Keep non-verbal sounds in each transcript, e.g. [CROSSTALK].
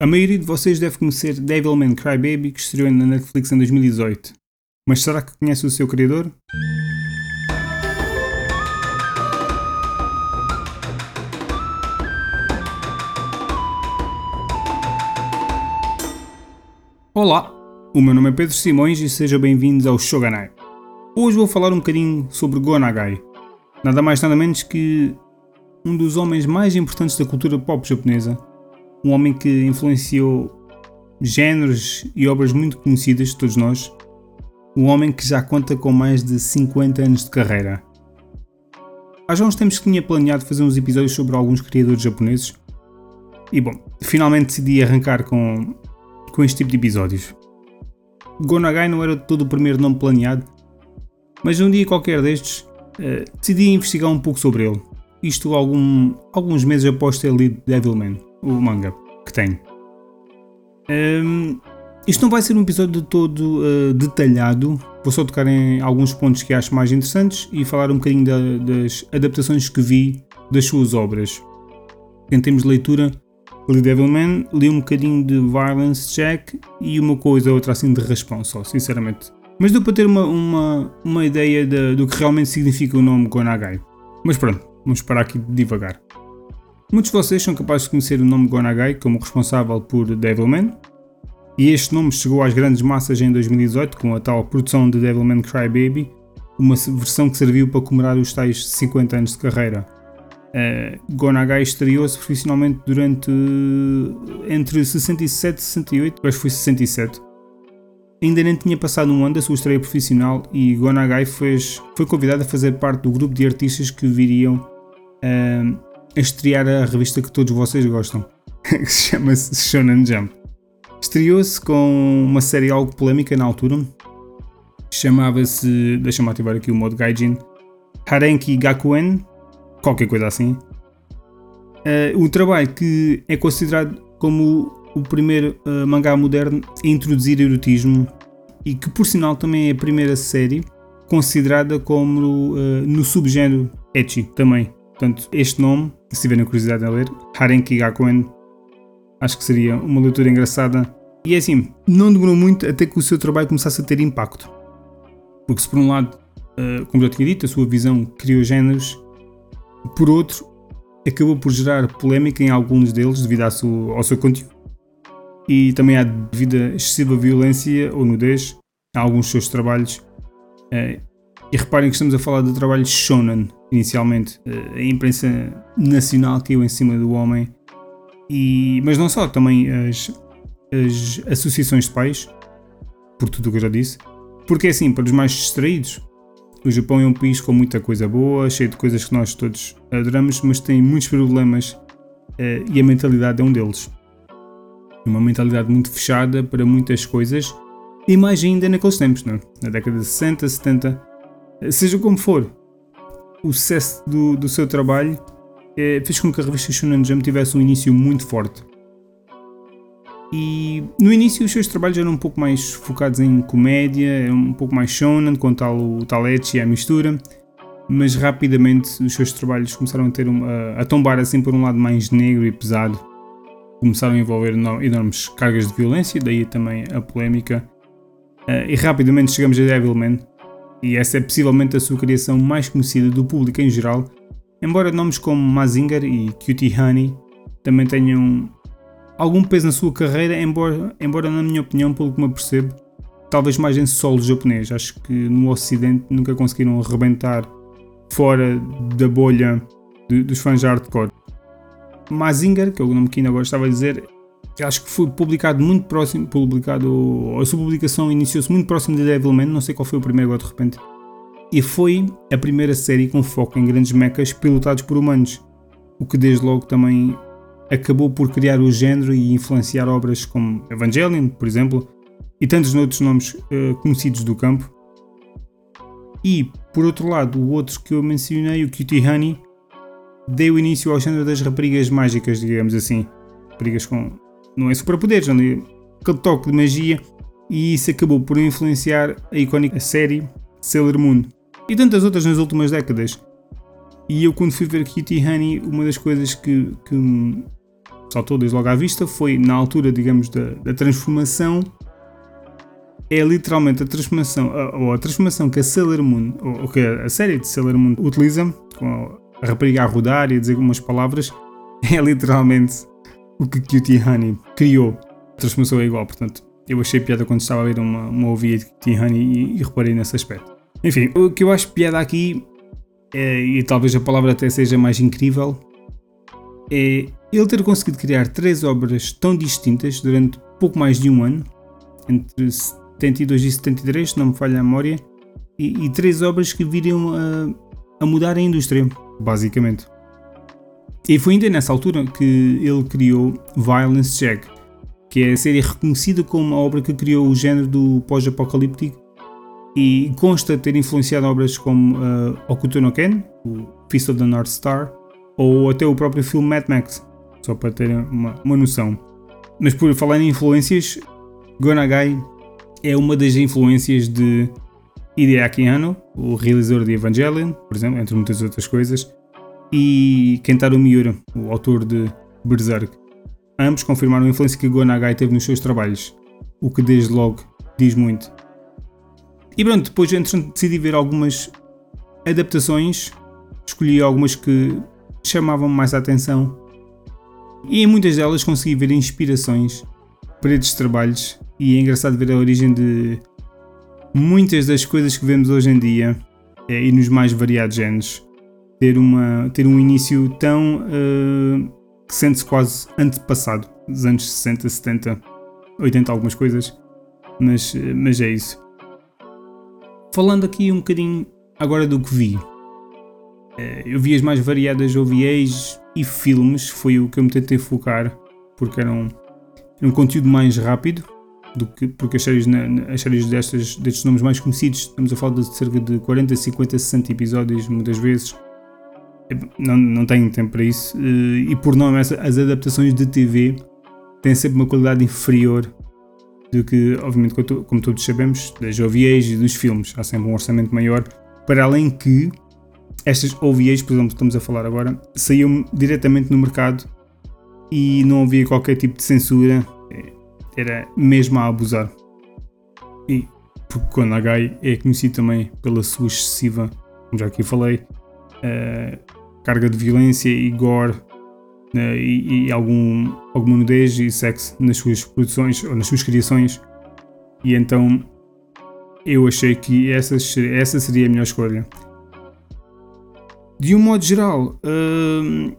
A maioria de vocês deve conhecer Devilman Crybaby, que estreou na Netflix em 2018. Mas será que conhece o seu criador? Olá, o meu nome é Pedro Simões e sejam bem-vindos ao Shoganai. Hoje vou falar um bocadinho sobre Gonagai, nada mais nada menos que um dos homens mais importantes da cultura pop japonesa um homem que influenciou géneros e obras muito conhecidas de todos nós, um homem que já conta com mais de 50 anos de carreira. Há já uns tempos que tinha planeado fazer uns episódios sobre alguns criadores japoneses, e bom, finalmente decidi arrancar com, com este tipo de episódios. Gonagai não era todo o primeiro nome planeado, mas num dia qualquer destes uh, decidi investigar um pouco sobre ele, isto algum, alguns meses após ter lido Devilman o manga que tenho. Um, isto não vai ser um episódio todo uh, detalhado, vou só tocar em alguns pontos que acho mais interessantes e falar um bocadinho da, das adaptações que vi das suas obras. Em termos de leitura, li Devilman, li um bocadinho de Violence Check e uma coisa ou outra assim de raspão só, sinceramente. Mas deu para ter uma, uma, uma ideia de, do que realmente significa o nome Gonagai. Mas pronto, vamos parar aqui devagar. Muitos de vocês são capazes de conhecer o nome Gonagai como responsável por Devilman, e este nome chegou às grandes massas em 2018 com a tal produção de Devilman Crybaby, uma versão que serviu para comemorar os tais 50 anos de carreira. Uh, Gonagai estreou-se profissionalmente durante entre 67 e 68, acho que foi 67. Ainda nem tinha passado um ano da sua estreia profissional e Gonagai fez, foi convidado a fazer parte do grupo de artistas que viriam uh, a estrear a revista que todos vocês gostam, [LAUGHS] que se chama Shonen Jump. Estreou-se com uma série algo polémica na altura, chamava-se, deixa-me ativar aqui o modo Gaijin, Harenki Gakuen, qualquer coisa assim. Uh, trabalho que é considerado como o primeiro uh, mangá moderno a introduzir erotismo e que por sinal também é a primeira série considerada como uh, no subgénero ecchi também. Portanto, este nome, se tiverem curiosidade em ler, Harenki Gakuen, acho que seria uma leitura engraçada. E é assim, não demorou muito até que o seu trabalho começasse a ter impacto. Porque se por um lado, uh, como já tinha dito, a sua visão criou géneros, por outro, acabou por gerar polémica em alguns deles devido ao seu, ao seu conteúdo. E também há devido a excessiva violência ou nudez em alguns dos seus trabalhos. Uh, e reparem que estamos a falar de trabalhos shonen, inicialmente. Eh, a imprensa nacional caiu em cima do homem. E, mas não só, também as, as associações de pais, por tudo o que eu já disse. Porque é assim, para os mais distraídos, o Japão é um país com muita coisa boa, cheio de coisas que nós todos adoramos, mas tem muitos problemas uh, e a mentalidade é um deles. Uma mentalidade muito fechada para muitas coisas e mais ainda naqueles tempos, não? É? na década de 60, 70, Seja como for, o sucesso do, do seu trabalho é, fez com que a revista Shonen Jump tivesse um início muito forte. E no início os seus trabalhos eram um pouco mais focados em comédia, um pouco mais shonen, com tal, o tal e a mistura, mas rapidamente os seus trabalhos começaram a, ter uma, a tombar assim por um lado mais negro e pesado. Começaram a envolver enormes cargas de violência, daí também a polémica. Uh, e rapidamente chegamos a Devilman, e essa é possivelmente a sua criação mais conhecida do público em geral, embora nomes como Mazinger e Cutie Honey também tenham algum peso na sua carreira, embora, embora na minha opinião, pelo que me percebo, talvez mais em solo japonês. Acho que no ocidente nunca conseguiram arrebentar fora da bolha de, dos fãs de hardcore. Mazinger, que é o nome que ainda agora estava a dizer, acho que foi publicado muito próximo, publicado, a sua publicação iniciou-se muito próximo de Devilman, não sei qual foi o primeiro agora de repente, e foi a primeira série com foco em grandes mechas pilotados por humanos, o que desde logo também acabou por criar o género e influenciar obras como Evangelion, por exemplo, e tantos outros nomes uh, conhecidos do campo. E, por outro lado, o outro que eu mencionei, o Cutie Honey, deu início ao género das raparigas mágicas, digamos assim. Raparigas com não é superpoderes, não é aquele toque de magia e isso acabou por influenciar a icónica série Sailor Moon e tantas outras nas últimas décadas. E eu quando fui ver Kitty Honey, uma das coisas que, que, saltou desde logo à vista foi na altura, digamos, da, da transformação. É literalmente a transformação, ou a transformação que a Sailor Moon, ou, que a série de Sailor Moon utiliza, com a rapariga a rodar e a dizer algumas palavras, [LAUGHS] é literalmente o que Cutie Honey criou. Transformação é igual, portanto, eu achei piada quando estava a ver uma, uma ouvia de Cutie Honey e, e reparei nesse aspecto. Enfim, o que eu acho piada aqui, é, e talvez a palavra até seja mais incrível, é ele ter conseguido criar três obras tão distintas durante pouco mais de um ano, entre 72 e 73, se não me falha a memória, e, e três obras que viriam a, a mudar a indústria, basicamente. E foi ainda nessa altura que ele criou Violence Jack, que é a série reconhecida como a obra que criou o género do pós-apocalíptico e consta ter influenciado obras como uh, Okuto no Ken, o Fist of the North Star, ou até o próprio filme Mad Max, só para terem uma, uma noção. Mas por falar em influências, Gonagai é uma das influências de Hideaki Anno, o realizador de Evangelion, por exemplo, entre muitas outras coisas, e Kentaro Miura, o autor de Berserk. Ambos confirmaram a influência que Gonagai teve nos seus trabalhos, o que desde logo diz muito. E pronto, depois entretanto decidi ver algumas adaptações, escolhi algumas que chamavam mais a atenção e em muitas delas consegui ver inspirações para estes trabalhos e é engraçado ver a origem de muitas das coisas que vemos hoje em dia é, e nos mais variados géneros ter, uma, ter um início tão uh, que sente-se quase antepassado dos anos 60, 70, 80 algumas coisas mas, mas é isso. Falando aqui um bocadinho agora do que vi eh, eu vi as mais variadas OVAs e filmes, foi o que eu me tentei focar, porque era um, era um conteúdo mais rápido, do que, porque as séries, as séries destas, destes nomes mais conhecidos, estamos a falar de cerca de 40, 50, 60 episódios, muitas vezes, não, não tenho tempo para isso, eh, e por norma as adaptações de TV têm sempre uma qualidade inferior do que, obviamente, como todos sabemos, das OVAs e dos filmes, há sempre um orçamento maior, para além que estas OVAs, por exemplo, estamos a falar agora, saíam diretamente no mercado e não havia qualquer tipo de censura, é, era mesmo a abusar. E porque Konagai é conhecido também pela sua excessiva, como já aqui falei, uh, carga de violência e gore uh, e, e, algum, alguma nudez e sexo nas suas produções ou nas suas criações. E então eu achei que essa, essa seria a melhor escolha. De um modo geral. Uh...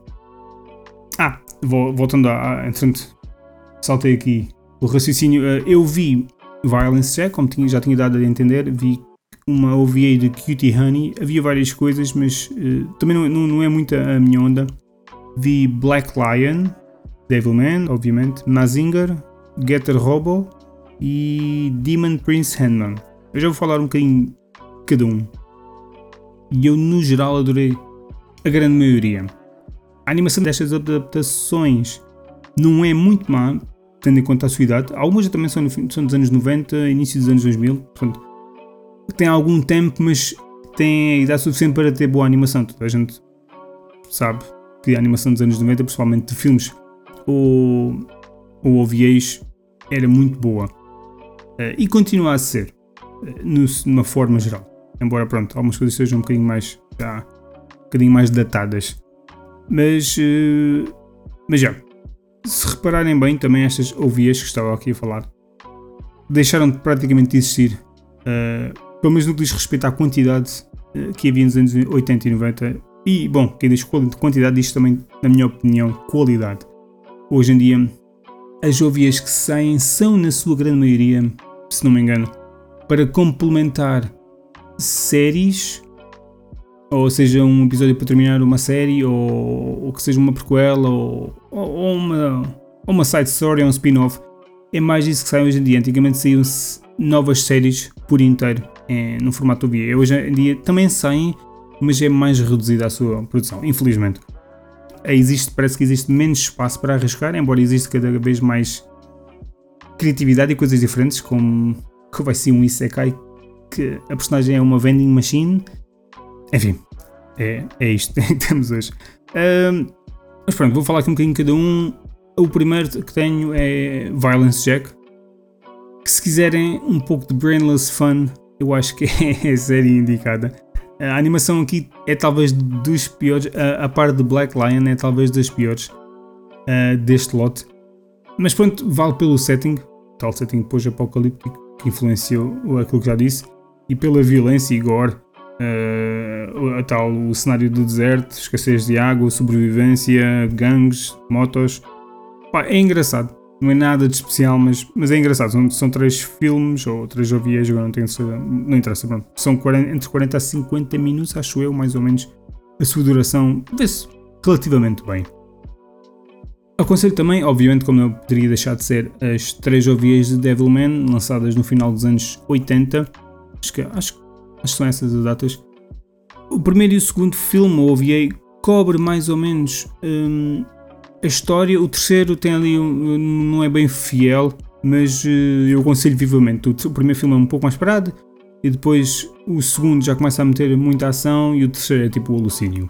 Ah, voltando a. Entretanto, saltei aqui o raciocínio. Uh, eu vi Violence Check, como tinha, já tinha dado a entender, vi uma OVA de Cutie Honey. Havia várias coisas, mas uh, também não, não, não, é muito a minha onda. Vi Black Lion, Devilman, obviamente, Mazinger, Getter Robo e Demon Prince Handman. Eu já vou falar um bocadinho cada um. E eu, no geral, adorei a grande maioria. A animação destas adaptações não é muito má, tendo em conta a sua idade. Algumas também são, são dos anos 90, início dos anos 2000, portanto, tem algum tempo, mas tem a idade suficiente para ter boa animação. Toda a gente sabe que a animação dos anos 90, principalmente de filmes ou, OVAs, era muito boa. Uh, e continua a ser, no, numa forma geral. Embora, pronto, algumas coisas sejam um bocadinho mais já bocadinho mais datadas. Mas, uh, mas já, se repararem bem, também estas ouvias que estava aqui a falar deixaram de praticamente existir, uh, pelo menos no que diz respeito à quantidade uh, que havia nos anos 80 e 90. E, bom, quem diz quantidade diz também, na minha opinião, qualidade. Hoje em dia, as ouvias que saem são, na sua grande maioria, se não me engano, para complementar séries ou seja um episódio para terminar uma série, ou, ou que seja uma prequela, ou, ou, uma, ou uma side story, ou um spin-off. É mais isso que sai hoje em dia. Antigamente saíam-se novas séries por inteiro é, no formato OVA. Hoje em dia também saem, mas é mais reduzida a sua produção, infelizmente. Existe, parece que existe menos espaço para arriscar, embora exista cada vez mais criatividade e coisas diferentes, como que vai ser um Isekai, que a personagem é uma vending machine enfim, é, é isto que [LAUGHS] temos hoje. mas pronto, vou falar aqui um bocadinho cada um. O primeiro que tenho é Violence Jack. Que se quiserem um pouco de brainless fun, eu acho que [LAUGHS] é a série indicada. A animação aqui é talvez dos piores, a, a par de Black Lion é talvez das piores uh, deste lote. Mas pronto, vale pelo setting, tal setting pós-apocalíptico que influenciou aquilo que já disse, e pela violência e gore, uh, tal o cenário do deserto, escassez de água, sobrevivência, gangues, motos. Pá, é engraçado. Não é nada de especial, mas, mas é engraçado. São, são três filmes, ou três OVAs, agora não tenho não interessa, pronto. São 40, entre 40 a 50 minutos, acho eu, mais ou menos. A sua duração vê-se relativamente bem. Aconselho também, obviamente, como não poderia deixar de ser, as três OVAs de Devilman, lançadas no final dos anos 80. Acho que, acho, acho que são essas as datas. O primeiro e o segundo filme, o OVA, cobre mais ou menos hum, a história. O terceiro tem ali, um, não é bem fiel, mas uh, eu aconselho vivamente. O, o, primeiro filme é um pouco mais parado, e depois o segundo já começa a meter muita ação, e o terceiro é tipo o alucínio.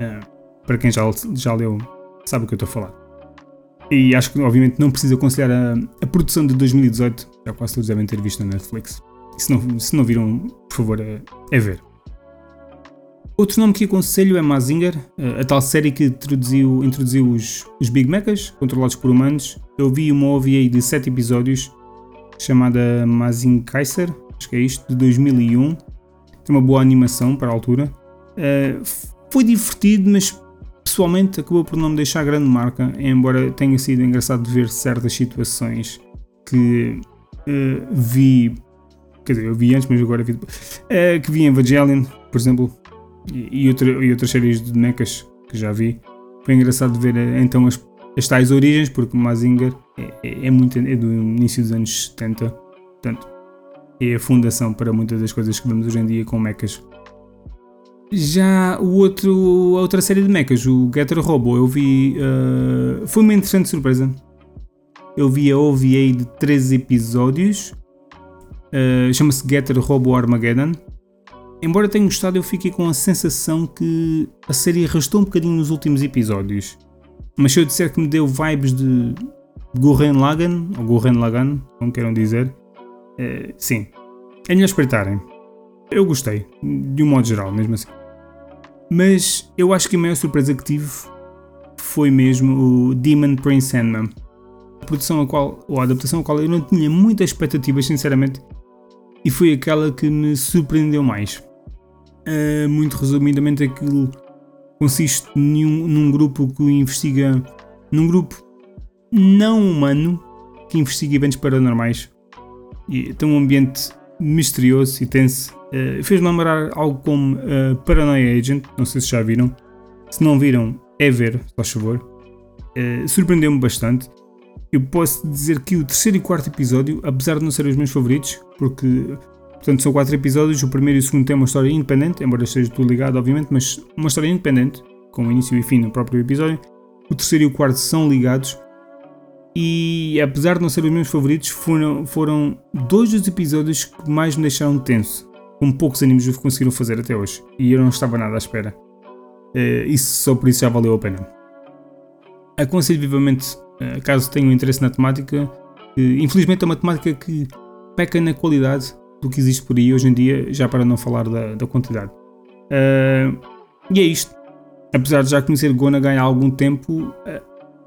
Uh, para quem já, já leu, sabe o que eu estou a falar. E acho que, obviamente, não preciso aconselhar a, a produção de 2018, já quase todos devem ter visto na Netflix. Se não, se não viram, por favor, é, é ver. Outro nome que aconselho é Mazinger, a tal série que introduziu, introduziu os, os Big Mechas, controlados por humanos. Eu vi uma OVA de 7 episódios, chamada Mazin Kaiser, acho que é isto, de 2001. Tem uma boa animação para a altura. Uh, foi divertido, mas pessoalmente acabou por não me deixar grande marca, embora tenha sido engraçado ver certas situações que uh, vi. Quer dizer, eu vi antes, mas agora vi. Uh, que vi em Evangelion, por exemplo, e, outra, e outras séries de mechas que já vi. Foi engraçado ver eh, então as, as tais origens, porque Mazinger é, é, é, muito, é do início dos anos 70, portanto, é a fundação para muitas das coisas que vemos hoje em dia com mechas. Já o outro, a outra série de mechas, o Getter Robo, eu vi. Uh, foi uma interessante surpresa. Eu vi a OVA de 13 episódios. Uh, Chama-se Getter Robo Armageddon. Embora tenha gostado, eu fiquei com a sensação que a série arrastou um bocadinho nos últimos episódios. Mas se eu disser que me deu vibes de Gurren Lagann, ou Gurren Lagann, como queiram dizer, é, sim, é melhor espreitarem. Eu gostei, de um modo geral, mesmo assim. Mas eu acho que a maior surpresa que tive foi mesmo o Demon Prince Sandman. A produção a qual, ou a adaptação a qual eu não tinha muitas expectativas, sinceramente, e foi aquela que me surpreendeu mais. Uh, muito resumidamente, aquilo consiste num, num grupo que investiga. num grupo não humano que investiga eventos paranormais. E tem um ambiente misterioso e tenso. Uh, Fez-me lembrar algo como uh, Paranoia Agent, não sei se já viram. Se não viram, é ver, por favor. Uh, Surpreendeu-me bastante. Eu posso dizer que o terceiro e quarto episódio, apesar de não serem os meus favoritos, porque Portanto, são quatro episódios. O primeiro e o segundo têm uma história independente, embora esteja tudo ligado, obviamente, mas uma história independente, com início e fim no próprio episódio. O terceiro e o quarto são ligados. E apesar de não serem os meus favoritos, foram, foram dois dos episódios que mais me deixaram tenso, como poucos animes conseguiram fazer até hoje. E eu não estava nada à espera. Uh, isso só por isso já valeu a pena. Aconselho vivamente, uh, caso tenham interesse na temática, infelizmente é uma temática que peca na qualidade do que existe por aí hoje em dia, já para não falar da, da quantidade. Uh, e é isto. Apesar de já conhecer Gonagai há algum tempo, uh,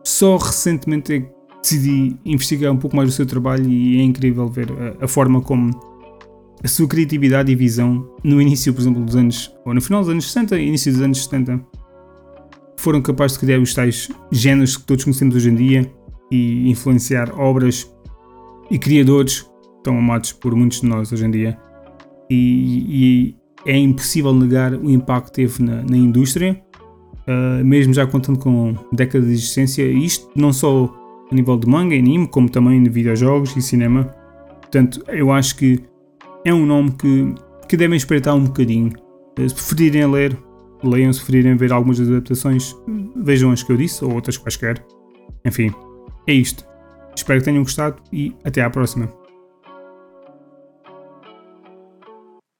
só recentemente é que decidi investigar um pouco mais o seu trabalho e é incrível ver a, a, forma como a sua criatividade e visão no início, por exemplo, dos anos, ou no final dos anos 60 início dos anos 70, foram capazes de criar os tais géneros que todos conhecemos hoje em dia e influenciar obras e criadores tão amados por muitos de nós hoje em dia. E, e é impossível negar o impacto que teve na, na indústria, uh, mesmo já contando com décadas de existência, isto não só a nível de manga e anime, como também de videojogos e cinema. Portanto, eu acho que é um nome que, que devem espreitar um bocadinho. Uh, se preferirem ler, leiam, se preferirem ver algumas das adaptações, vejam as que eu disse, ou outras quaisquer. Enfim, é isto. Espero que tenham gostado e até à próxima.